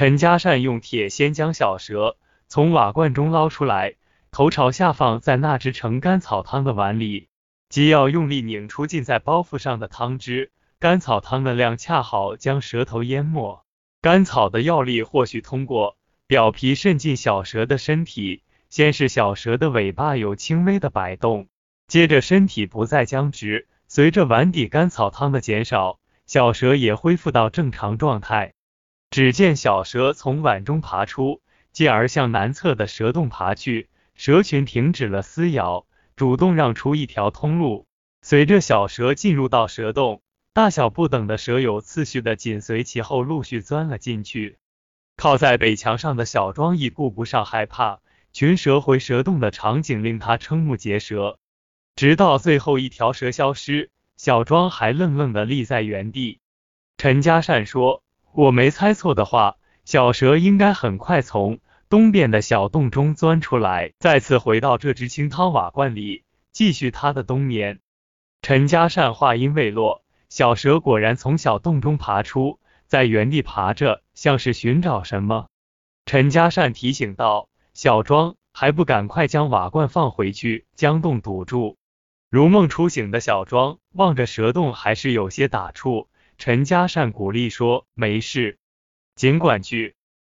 陈嘉善用铁锨将小蛇从瓦罐中捞出来，头朝下放在那只盛甘草汤的碗里，既要用力拧出浸在包袱上的汤汁，甘草汤的量恰好将舌头淹没。甘草的药力或许通过表皮渗进小蛇的身体，先是小蛇的尾巴有轻微的摆动，接着身体不再僵直。随着碗底甘草汤的减少，小蛇也恢复到正常状态。只见小蛇从碗中爬出，继而向南侧的蛇洞爬去，蛇群停止了撕咬，主动让出一条通路。随着小蛇进入到蛇洞，大小不等的蛇有次序的紧随其后，陆续钻了进去。靠在北墙上的小庄亦顾不上害怕，群蛇回蛇洞的场景令他瞠目结舌。直到最后一条蛇消失，小庄还愣愣的立在原地。陈家善说：“我没猜错的话，小蛇应该很快从东边的小洞中钻出来，再次回到这只清汤瓦罐里，继续它的冬眠。”陈家善话音未落，小蛇果然从小洞中爬出，在原地爬着，像是寻找什么。陈家善提醒道：“小庄，还不赶快将瓦罐放回去，将洞堵住。”如梦初醒的小庄望着蛇洞，还是有些打怵。陈家善鼓励说：“没事，尽管去。”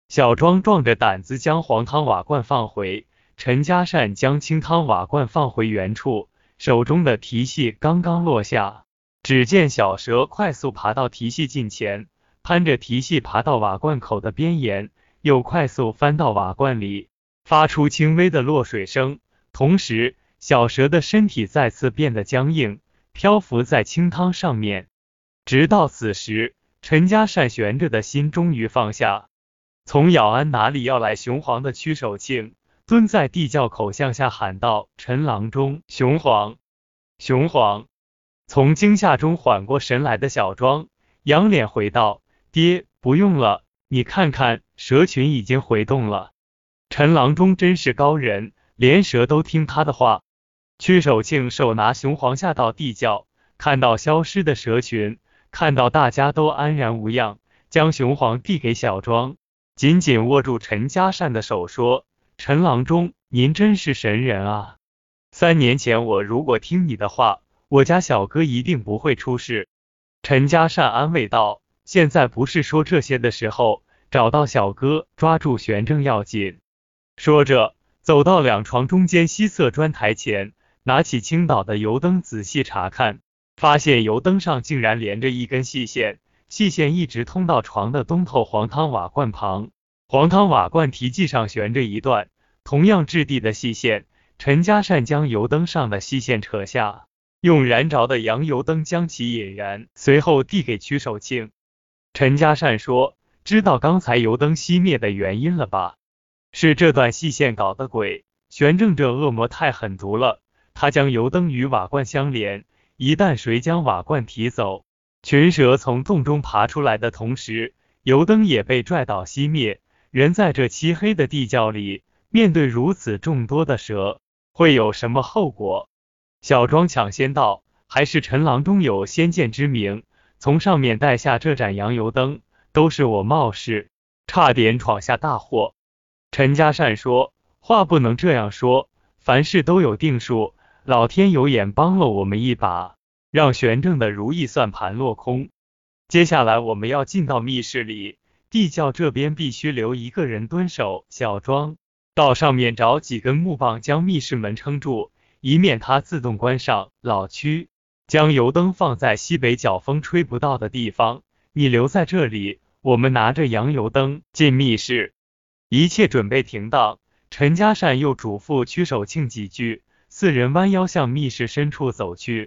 小庄壮着胆子将黄汤瓦罐放回。陈家善将清汤瓦罐放回原处，手中的提系刚刚落下，只见小蛇快速爬到提系近前，攀着提系爬到瓦罐口的边沿，又快速翻到瓦罐里，发出轻微的落水声，同时。小蛇的身体再次变得僵硬，漂浮在清汤上面。直到此时，陈家善悬着的心终于放下。从咬安哪里要来雄黄的屈守庆蹲在地窖口向下喊道：“陈郎中，雄黄，雄黄！”从惊吓中缓过神来的小庄仰脸回道：“爹，不用了，你看看，蛇群已经回洞了。陈郎中真是高人，连蛇都听他的话。”屈守庆手拿雄黄下到地窖，看到消失的蛇群，看到大家都安然无恙，将雄黄递给小庄，紧紧握住陈家善的手，说：“陈郎中，您真是神人啊！三年前我如果听你的话，我家小哥一定不会出事。”陈家善安慰道：“现在不是说这些的时候，找到小哥，抓住玄正要紧。”说着，走到两床中间西侧砖台前。拿起青岛的油灯仔细查看，发现油灯上竟然连着一根细线，细线一直通到床的东头黄汤瓦罐旁。黄汤瓦罐提记上悬着一段同样质地的细线。陈家善将油灯上的细线扯下，用燃着的洋油灯将其引燃，随后递给曲守庆。陈家善说：“知道刚才油灯熄灭的原因了吧？是这段细线搞的鬼。玄正这恶魔太狠毒了。”他将油灯与瓦罐相连，一旦谁将瓦罐提走，群蛇从洞中爬出来的同时，油灯也被拽倒熄灭。人在这漆黑的地窖里，面对如此众多的蛇，会有什么后果？小庄抢先道：“还是陈郎中有先见之明，从上面带下这盏洋油灯，都是我冒失，差点闯下大祸。”陈家善说：“话不能这样说，凡事都有定数。”老天有眼帮了我们一把，让玄正的如意算盘落空。接下来我们要进到密室里，地窖这边必须留一个人蹲守。小庄到上面找几根木棒，将密室门撑住，以免它自动关上。老屈将油灯放在西北角风吹不到的地方，你留在这里，我们拿着洋油灯进密室。一切准备停当，陈家善又嘱咐屈守庆几句。四人弯腰向密室深处走去。